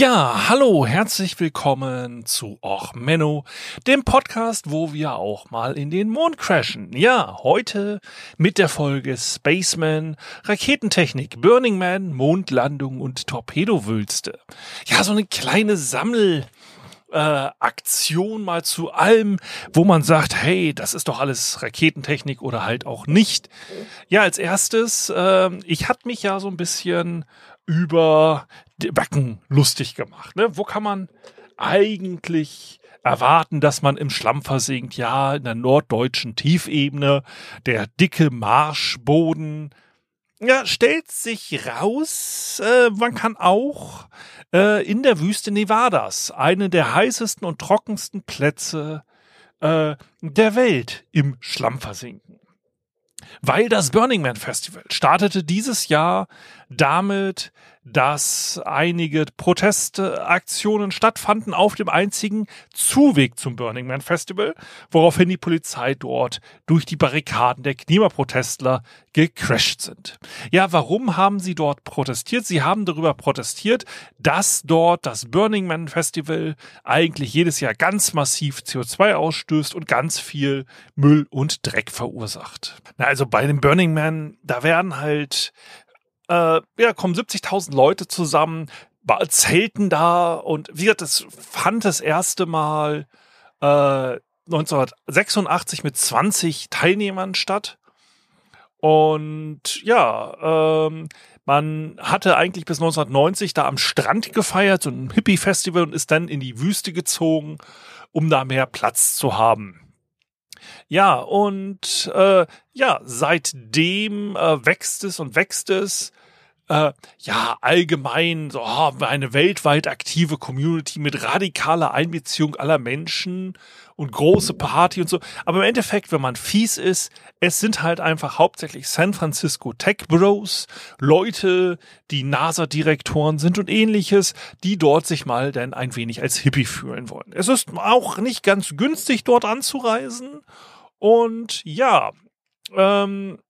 Ja, hallo, herzlich willkommen zu Och Menno, dem Podcast, wo wir auch mal in den Mond crashen. Ja, heute mit der Folge Spaceman, Raketentechnik, Burning Man, Mondlandung und Torpedowülste. Ja, so eine kleine Sammel äh, Aktion mal zu allem, wo man sagt, hey, das ist doch alles Raketentechnik oder halt auch nicht. Ja, als erstes, äh, ich hatte mich ja so ein bisschen über die Backen lustig gemacht. Ne? Wo kann man eigentlich erwarten, dass man im Schlamm versinkt? Ja, in der norddeutschen Tiefebene, der dicke Marschboden, ja, stellt sich raus, äh, man kann auch äh, in der Wüste Nevadas, eine der heißesten und trockensten Plätze äh, der Welt, im Schlamm versinken. Weil das Burning Man Festival startete dieses Jahr damit, dass einige Protestaktionen stattfanden auf dem einzigen Zuweg zum Burning Man Festival, woraufhin die Polizei dort durch die Barrikaden der Klimaprotestler gecrashed sind. Ja, warum haben sie dort protestiert? Sie haben darüber protestiert, dass dort das Burning Man Festival eigentlich jedes Jahr ganz massiv CO2 ausstößt und ganz viel Müll und Dreck verursacht. Na, also bei dem Burning Man, da werden halt äh, ja, kommen 70.000 Leute zusammen, zelten da und wie gesagt, das fand das erste Mal äh, 1986 mit 20 Teilnehmern statt. Und ja, ähm, man hatte eigentlich bis 1990 da am Strand gefeiert, so ein Hippie-Festival und ist dann in die Wüste gezogen, um da mehr Platz zu haben. Ja, und äh, ja, seitdem äh, wächst es und wächst es äh, ja, allgemein so oh, eine weltweit aktive Community mit radikaler Einbeziehung aller Menschen und große Party und so. Aber im Endeffekt, wenn man fies ist, es sind halt einfach hauptsächlich San Francisco Tech Bros, Leute, die NASA-Direktoren sind und ähnliches, die dort sich mal denn ein wenig als Hippie fühlen wollen. Es ist auch nicht ganz günstig, dort anzureisen. Und ja, ähm,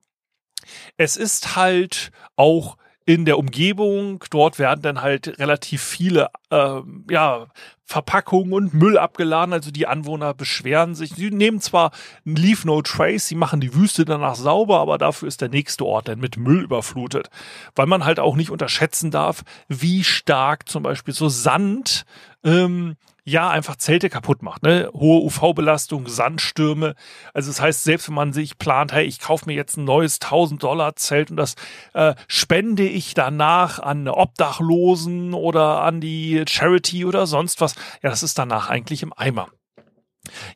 es ist halt auch in der Umgebung. Dort werden dann halt relativ viele äh, ja, Verpackungen und Müll abgeladen. Also die Anwohner beschweren sich. Sie nehmen zwar ein Leave No Trace, sie machen die Wüste danach sauber, aber dafür ist der nächste Ort dann mit Müll überflutet. Weil man halt auch nicht unterschätzen darf, wie stark zum Beispiel so Sand ähm, ja einfach Zelte kaputt macht. Ne? Hohe UV-Belastung, Sandstürme. Also das heißt, selbst wenn man sich plant, hey, ich kaufe mir jetzt ein neues 1000 Dollar Zelt und das äh, spende ich danach an Obdachlosen oder an die Charity oder sonst was, ja, das ist danach eigentlich im Eimer.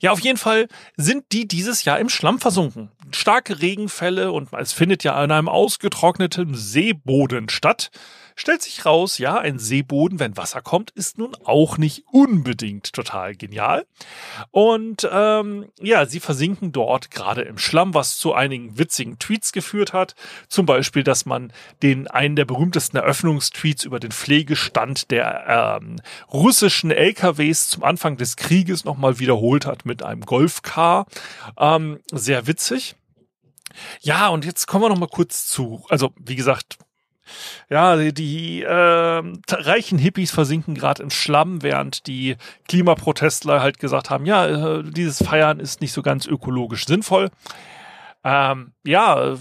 Ja, auf jeden Fall sind die dieses Jahr im Schlamm versunken. Starke Regenfälle und es findet ja an einem ausgetrockneten Seeboden statt stellt sich raus, ja, ein Seeboden, wenn Wasser kommt, ist nun auch nicht unbedingt total genial. Und ähm, ja, sie versinken dort gerade im Schlamm, was zu einigen witzigen Tweets geführt hat. Zum Beispiel, dass man den einen der berühmtesten Eröffnungstweets über den Pflegestand der ähm, russischen LKWs zum Anfang des Krieges nochmal wiederholt hat mit einem Golfcar. Ähm, sehr witzig. Ja, und jetzt kommen wir noch mal kurz zu, also wie gesagt, ja, die, die äh, reichen Hippies versinken gerade im Schlamm, während die Klimaprotestler halt gesagt haben, ja, äh, dieses Feiern ist nicht so ganz ökologisch sinnvoll. Ähm, ja,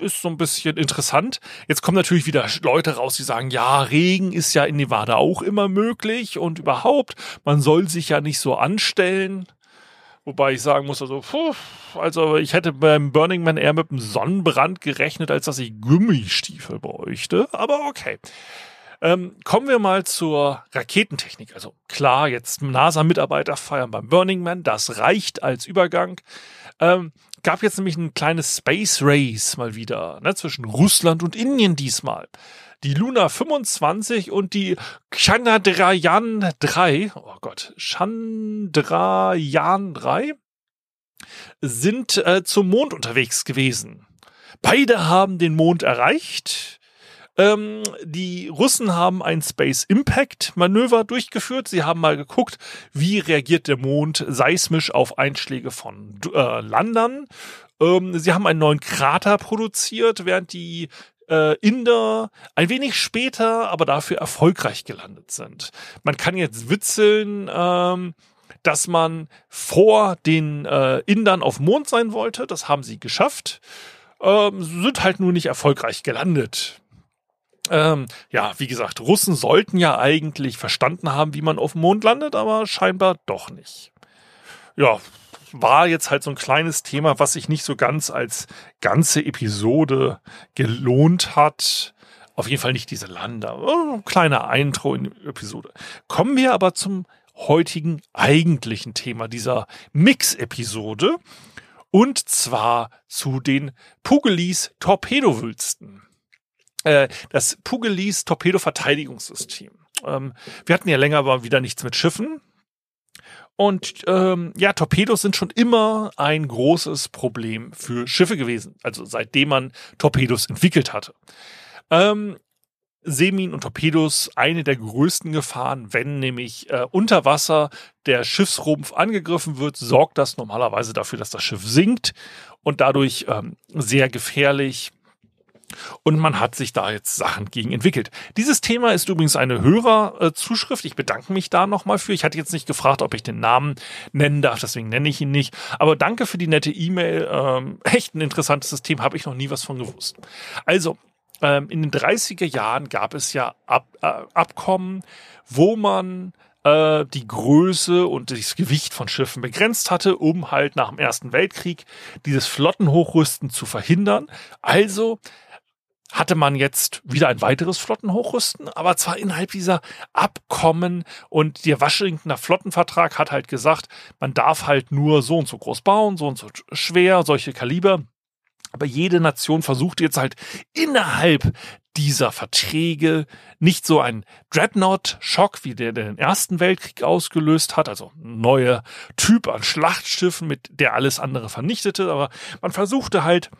ist so ein bisschen interessant. Jetzt kommen natürlich wieder Leute raus, die sagen, ja, Regen ist ja in Nevada auch immer möglich und überhaupt, man soll sich ja nicht so anstellen. Wobei ich sagen muss, also, puh, also ich hätte beim Burning Man eher mit einem Sonnenbrand gerechnet, als dass ich Gummistiefel bräuchte. Aber okay. Ähm, kommen wir mal zur Raketentechnik. Also klar, jetzt NASA-Mitarbeiter feiern beim Burning Man, das reicht als Übergang. Ähm, gab jetzt nämlich ein kleines Space Race mal wieder, ne, zwischen Russland und Indien diesmal die Luna 25 und die Chandrayaan 3, oh Gott, Chandrayaan 3 sind äh, zum Mond unterwegs gewesen. Beide haben den Mond erreicht. Ähm, die Russen haben ein Space Impact Manöver durchgeführt. Sie haben mal geguckt, wie reagiert der Mond seismisch auf Einschläge von äh, Landern. Ähm, sie haben einen neuen Krater produziert, während die äh, Inder ein wenig später, aber dafür erfolgreich gelandet sind. Man kann jetzt witzeln, ähm, dass man vor den äh, Indern auf Mond sein wollte. Das haben sie geschafft. Ähm, sind halt nur nicht erfolgreich gelandet. Ähm, ja, wie gesagt, Russen sollten ja eigentlich verstanden haben, wie man auf dem Mond landet, aber scheinbar doch nicht. Ja, war jetzt halt so ein kleines Thema, was sich nicht so ganz als ganze Episode gelohnt hat. Auf jeden Fall nicht diese Lander. Kleiner Eintro in die Episode. Kommen wir aber zum heutigen eigentlichen Thema dieser Mix-Episode. Und zwar zu den Pugelis Torpedowülsten. Äh, das Pugelis Torpedo-Verteidigungssystem. Ähm, wir hatten ja länger aber wieder nichts mit Schiffen. Und ähm, ja, Torpedos sind schon immer ein großes Problem für Schiffe gewesen. Also seitdem man Torpedos entwickelt hatte. Ähm, Seeminen und Torpedos eine der größten Gefahren, wenn nämlich äh, unter Wasser der Schiffsrumpf angegriffen wird, sorgt das normalerweise dafür, dass das Schiff sinkt und dadurch ähm, sehr gefährlich und man hat sich da jetzt Sachen gegen entwickelt. Dieses Thema ist übrigens eine Hörerzuschrift. Ich bedanke mich da nochmal für. Ich hatte jetzt nicht gefragt, ob ich den Namen nennen darf, deswegen nenne ich ihn nicht. Aber danke für die nette E-Mail. Ähm, echt ein interessantes System, habe ich noch nie was von gewusst. Also, ähm, in den 30er Jahren gab es ja Ab äh, Abkommen, wo man äh, die Größe und das Gewicht von Schiffen begrenzt hatte, um halt nach dem Ersten Weltkrieg dieses Flottenhochrüsten zu verhindern. Also hatte man jetzt wieder ein weiteres Flottenhochrüsten, aber zwar innerhalb dieser Abkommen und der Washingtoner Flottenvertrag hat halt gesagt, man darf halt nur so und so groß bauen, so und so schwer, solche Kaliber. Aber jede Nation versucht jetzt halt innerhalb dieser Verträge nicht so ein Dreadnought-Schock, wie der den Ersten Weltkrieg ausgelöst hat, also ein neuer Typ an Schlachtschiffen, mit der alles andere vernichtete, aber man versuchte halt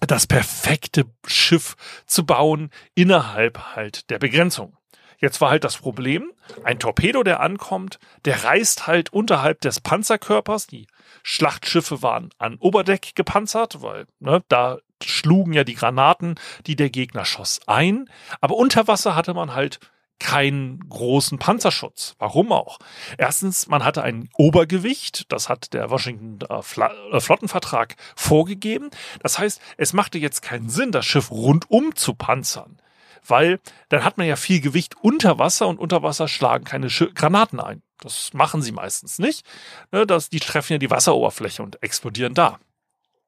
das perfekte Schiff zu bauen innerhalb halt der Begrenzung. Jetzt war halt das Problem, ein Torpedo, der ankommt, der reißt halt unterhalb des Panzerkörpers. Die Schlachtschiffe waren an Oberdeck gepanzert, weil ne, da schlugen ja die Granaten, die der Gegner schoss, ein. Aber unter Wasser hatte man halt keinen großen Panzerschutz. Warum auch? Erstens, man hatte ein Obergewicht, das hat der Washington äh, äh, Flottenvertrag vorgegeben. Das heißt, es machte jetzt keinen Sinn, das Schiff rundum zu panzern, weil dann hat man ja viel Gewicht unter Wasser und unter Wasser schlagen keine Sch Granaten ein. Das machen sie meistens nicht. Ne, das, die treffen ja die Wasseroberfläche und explodieren da.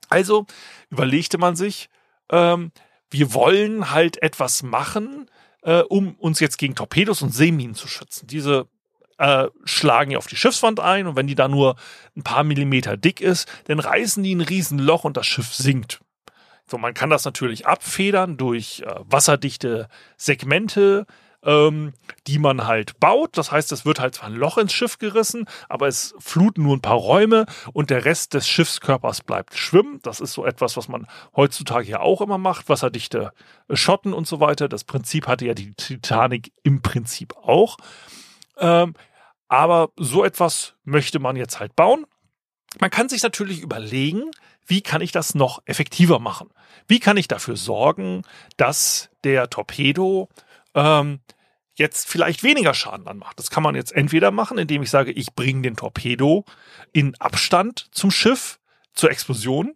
Also überlegte man sich, ähm, wir wollen halt etwas machen, äh, um uns jetzt gegen Torpedos und Seeminen zu schützen. Diese äh, schlagen ja auf die Schiffswand ein und wenn die da nur ein paar Millimeter dick ist, dann reißen die ein Riesenloch und das Schiff sinkt. So, man kann das natürlich abfedern durch äh, wasserdichte Segmente, ähm, die man halt baut. Das heißt, es wird halt zwar ein Loch ins Schiff gerissen, aber es fluten nur ein paar Räume und der Rest des Schiffskörpers bleibt schwimmen. Das ist so etwas, was man heutzutage ja auch immer macht, wasserdichte Schotten und so weiter. Das Prinzip hatte ja die Titanic im Prinzip auch. Ähm, aber so etwas möchte man jetzt halt bauen. Man kann sich natürlich überlegen, wie kann ich das noch effektiver machen? Wie kann ich dafür sorgen, dass der Torpedo ähm, jetzt vielleicht weniger Schaden anmacht. Das kann man jetzt entweder machen, indem ich sage, ich bringe den Torpedo in Abstand zum Schiff zur Explosion.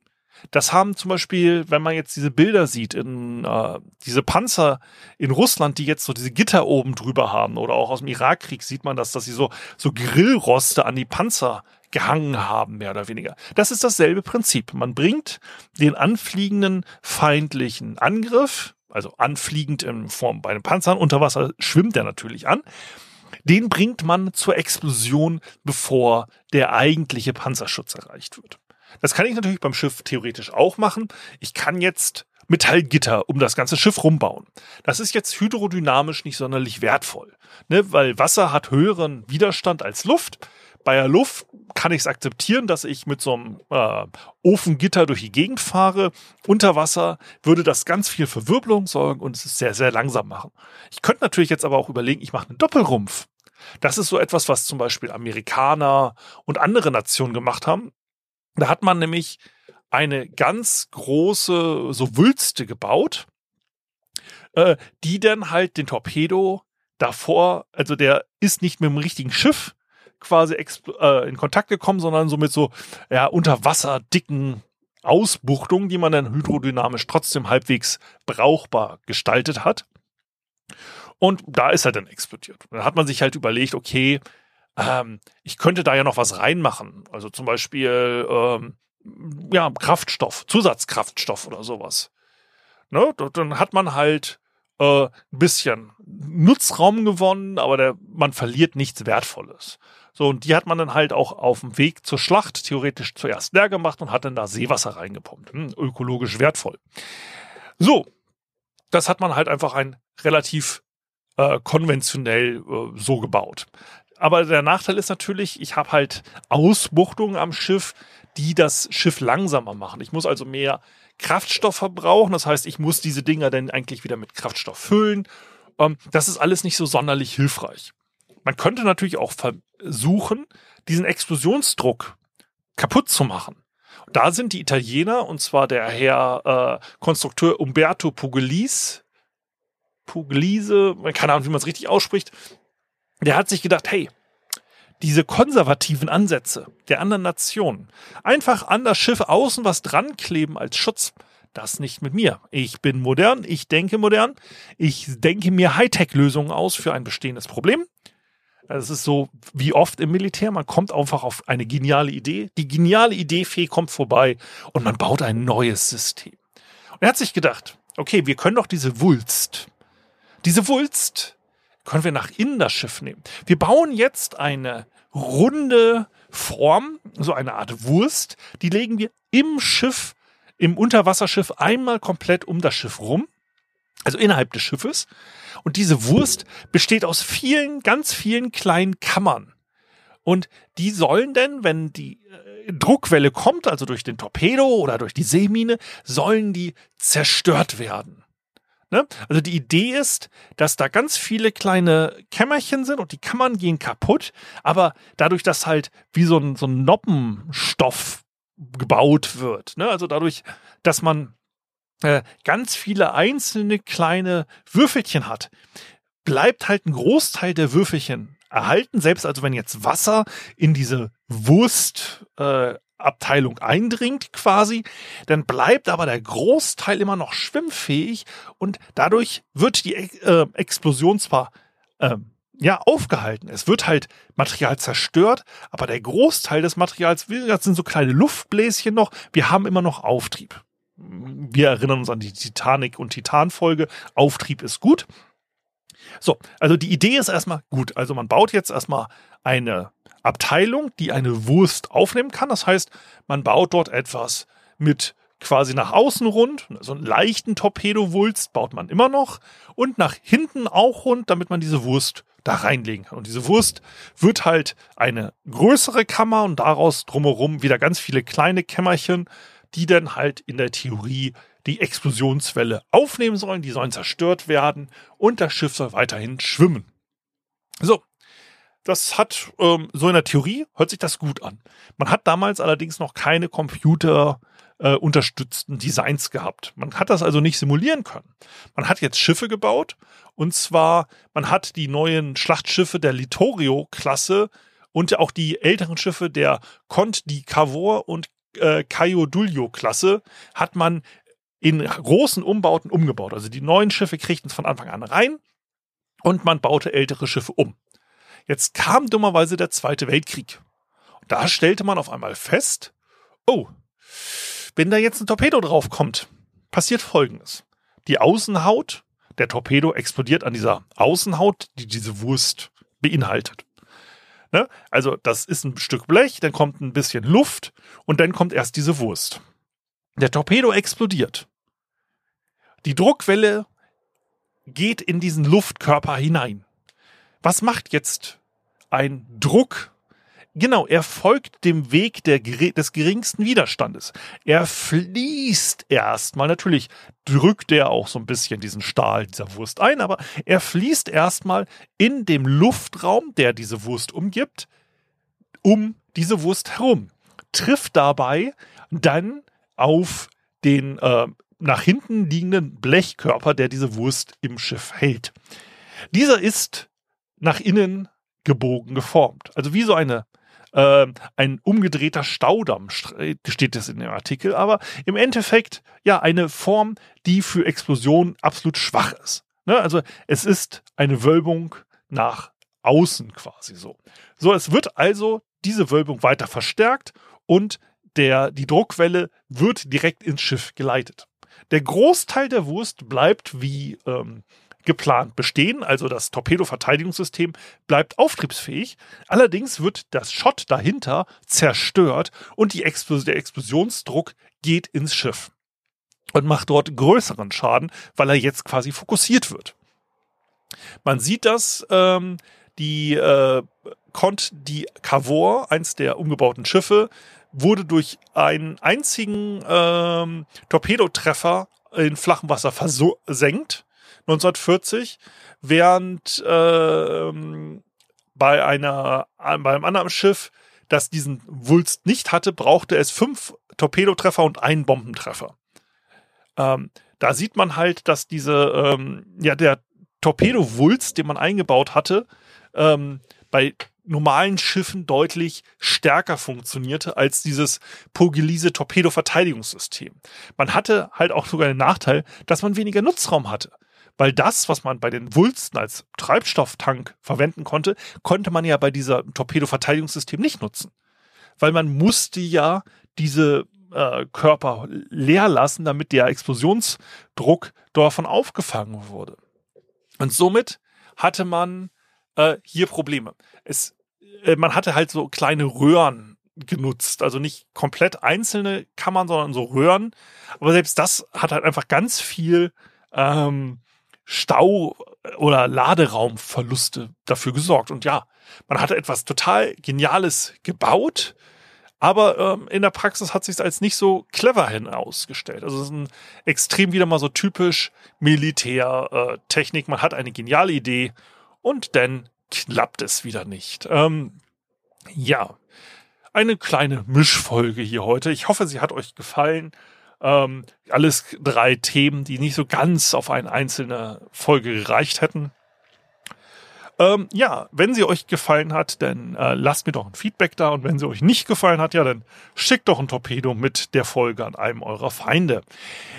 Das haben zum Beispiel, wenn man jetzt diese Bilder sieht, in äh, diese Panzer in Russland, die jetzt so diese Gitter oben drüber haben, oder auch aus dem Irakkrieg sieht man das, dass sie so so Grillroste an die Panzer gehangen haben, mehr oder weniger. Das ist dasselbe Prinzip. Man bringt den anfliegenden feindlichen Angriff also anfliegend in Form bei einem Panzer unter Wasser schwimmt er natürlich an. Den bringt man zur Explosion, bevor der eigentliche Panzerschutz erreicht wird. Das kann ich natürlich beim Schiff theoretisch auch machen. Ich kann jetzt Metallgitter um das ganze Schiff rumbauen. Das ist jetzt hydrodynamisch nicht sonderlich wertvoll, ne? weil Wasser hat höheren Widerstand als Luft. Bei der Luft kann ich es akzeptieren, dass ich mit so einem äh, Ofengitter durch die Gegend fahre. Unter Wasser würde das ganz viel für Wirbelung sorgen und es sehr, sehr langsam machen. Ich könnte natürlich jetzt aber auch überlegen, ich mache einen Doppelrumpf. Das ist so etwas, was zum Beispiel Amerikaner und andere Nationen gemacht haben. Da hat man nämlich eine ganz große, so Wülste gebaut, äh, die dann halt den Torpedo davor, also der ist nicht mit dem richtigen Schiff quasi äh, in Kontakt gekommen, sondern so mit so ja, unter Wasser dicken Ausbuchtungen, die man dann hydrodynamisch trotzdem halbwegs brauchbar gestaltet hat. Und da ist er dann explodiert. Dann hat man sich halt überlegt, okay, ähm, ich könnte da ja noch was reinmachen. Also zum Beispiel ähm, ja, Kraftstoff, Zusatzkraftstoff oder sowas. Ne? Dann hat man halt äh, ein bisschen Nutzraum gewonnen, aber der, man verliert nichts Wertvolles. So, und die hat man dann halt auch auf dem Weg zur Schlacht theoretisch zuerst leer gemacht und hat dann da Seewasser reingepumpt. Hm, ökologisch wertvoll. So, das hat man halt einfach ein relativ äh, konventionell äh, so gebaut. Aber der Nachteil ist natürlich, ich habe halt Ausbuchtungen am Schiff, die das Schiff langsamer machen. Ich muss also mehr Kraftstoff verbrauchen. Das heißt, ich muss diese Dinger dann eigentlich wieder mit Kraftstoff füllen. Ähm, das ist alles nicht so sonderlich hilfreich. Man könnte natürlich auch versuchen, diesen Explosionsdruck kaputt zu machen. Da sind die Italiener, und zwar der Herr äh, Konstrukteur Umberto Pugliese, Pugliese, keine Ahnung, wie man es richtig ausspricht, der hat sich gedacht, hey, diese konservativen Ansätze der anderen Nationen, einfach an das Schiff außen was dran kleben als Schutz, das nicht mit mir. Ich bin modern, ich denke modern, ich denke mir Hightech-Lösungen aus für ein bestehendes Problem es ist so wie oft im Militär, man kommt einfach auf eine geniale Idee. Die geniale Idee-Fee kommt vorbei und man baut ein neues System. Und er hat sich gedacht, okay, wir können doch diese Wulst, diese Wulst können wir nach innen das Schiff nehmen. Wir bauen jetzt eine runde Form, so eine Art Wurst, die legen wir im Schiff, im Unterwasserschiff einmal komplett um das Schiff rum, also innerhalb des Schiffes. Und diese Wurst besteht aus vielen, ganz vielen kleinen Kammern. Und die sollen denn, wenn die äh, Druckwelle kommt, also durch den Torpedo oder durch die Seemine, sollen die zerstört werden. Ne? Also die Idee ist, dass da ganz viele kleine Kämmerchen sind und die Kammern gehen kaputt, aber dadurch, dass halt wie so ein, so ein Noppenstoff gebaut wird, ne? also dadurch, dass man äh, ganz viele einzelne kleine Würfelchen hat, bleibt halt ein Großteil der Würfelchen erhalten, selbst also wenn jetzt Wasser in diese Wurstabteilung äh, eindringt quasi, dann bleibt aber der Großteil immer noch schwimmfähig und dadurch wird die äh, Explosion zwar äh, ja, aufgehalten. Es wird halt Material zerstört, aber der Großteil des Materials, das sind so kleine Luftbläschen noch, wir haben immer noch Auftrieb wir erinnern uns an die Titanic und Titan-Folge. Auftrieb ist gut. So, also die Idee ist erstmal gut. Also man baut jetzt erstmal eine Abteilung, die eine Wurst aufnehmen kann. Das heißt, man baut dort etwas mit quasi nach außen rund, so einen leichten Torpedowulst baut man immer noch und nach hinten auch rund, damit man diese Wurst da reinlegen kann. Und diese Wurst wird halt eine größere Kammer und daraus drumherum wieder ganz viele kleine Kämmerchen die dann halt in der Theorie die Explosionswelle aufnehmen sollen. Die sollen zerstört werden und das Schiff soll weiterhin schwimmen. So, das hat ähm, so in der Theorie hört sich das gut an. Man hat damals allerdings noch keine Computer äh, unterstützten Designs gehabt. Man hat das also nicht simulieren können. Man hat jetzt Schiffe gebaut und zwar man hat die neuen Schlachtschiffe der Littorio-Klasse und auch die älteren Schiffe der Conte di Cavour und äh, Caio Duglio-Klasse hat man in großen Umbauten umgebaut. Also die neuen Schiffe kriegten es von Anfang an rein und man baute ältere Schiffe um. Jetzt kam dummerweise der Zweite Weltkrieg. Und da stellte man auf einmal fest, oh, wenn da jetzt ein Torpedo draufkommt, passiert Folgendes. Die Außenhaut, der Torpedo explodiert an dieser Außenhaut, die diese Wurst beinhaltet. Ne? Also das ist ein Stück Blech, dann kommt ein bisschen Luft und dann kommt erst diese Wurst. Der Torpedo explodiert. Die Druckwelle geht in diesen Luftkörper hinein. Was macht jetzt ein Druck Genau, er folgt dem Weg der, des geringsten Widerstandes. Er fließt erstmal, natürlich drückt er auch so ein bisschen diesen Stahl dieser Wurst ein, aber er fließt erstmal in dem Luftraum, der diese Wurst umgibt, um diese Wurst herum, trifft dabei dann auf den äh, nach hinten liegenden Blechkörper, der diese Wurst im Schiff hält. Dieser ist nach innen gebogen geformt. Also wie so eine äh, ein umgedrehter Staudamm steht es in dem Artikel, aber im Endeffekt ja eine Form, die für Explosionen absolut schwach ist. Ne? Also es ist eine Wölbung nach außen quasi so. So, es wird also diese Wölbung weiter verstärkt und der, die Druckwelle wird direkt ins Schiff geleitet. Der Großteil der Wurst bleibt wie ähm, geplant bestehen, also das Torpedo-Verteidigungssystem bleibt auftriebsfähig. Allerdings wird das Schott dahinter zerstört und Explos der Explosionsdruck geht ins Schiff und macht dort größeren Schaden, weil er jetzt quasi fokussiert wird. Man sieht das, ähm, die äh, Kont die Cavour, eins der umgebauten Schiffe, wurde durch einen einzigen ähm, Torpedotreffer in flachem Wasser versenkt 1940, während äh, bei einer bei einem anderen Schiff, das diesen Wulst nicht hatte, brauchte es fünf Torpedotreffer und einen Bombentreffer. Ähm, da sieht man halt, dass diese ähm, ja der Torpedowulst, den man eingebaut hatte, ähm, bei normalen Schiffen deutlich stärker funktionierte als dieses Pogilise Torpedo-Verteidigungssystem. Man hatte halt auch sogar den Nachteil, dass man weniger Nutzraum hatte. Weil das, was man bei den Wulsten als Treibstofftank verwenden konnte, konnte man ja bei dieser Torpedo-Verteidigungssystem nicht nutzen. Weil man musste ja diese äh, Körper leer lassen, damit der Explosionsdruck davon aufgefangen wurde. Und somit hatte man äh, hier Probleme. Es äh, man hatte halt so kleine Röhren genutzt. Also nicht komplett einzelne Kammern, sondern so Röhren. Aber selbst das hat halt einfach ganz viel ähm, Stau- oder Laderaumverluste dafür gesorgt. Und ja, man hatte etwas total Geniales gebaut, aber ähm, in der Praxis hat sich als nicht so clever hinausgestellt. Also es ist ein extrem wieder mal so typisch Militärtechnik. Äh, man hat eine geniale Idee und dann klappt es wieder nicht. Ähm, ja, eine kleine Mischfolge hier heute. Ich hoffe, sie hat euch gefallen. Ähm, alles drei Themen, die nicht so ganz auf eine einzelne Folge gereicht hätten. Ähm, ja, wenn sie euch gefallen hat, dann äh, lasst mir doch ein Feedback da. Und wenn sie euch nicht gefallen hat, ja, dann schickt doch ein Torpedo mit der Folge an einem eurer Feinde.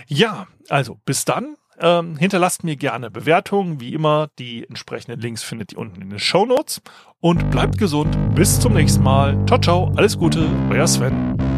Ja, also bis dann. Ähm, hinterlasst mir gerne Bewertungen. Wie immer, die entsprechenden Links findet ihr unten in den Show Notes. Und bleibt gesund. Bis zum nächsten Mal. Ciao, ciao. Alles Gute. Euer Sven.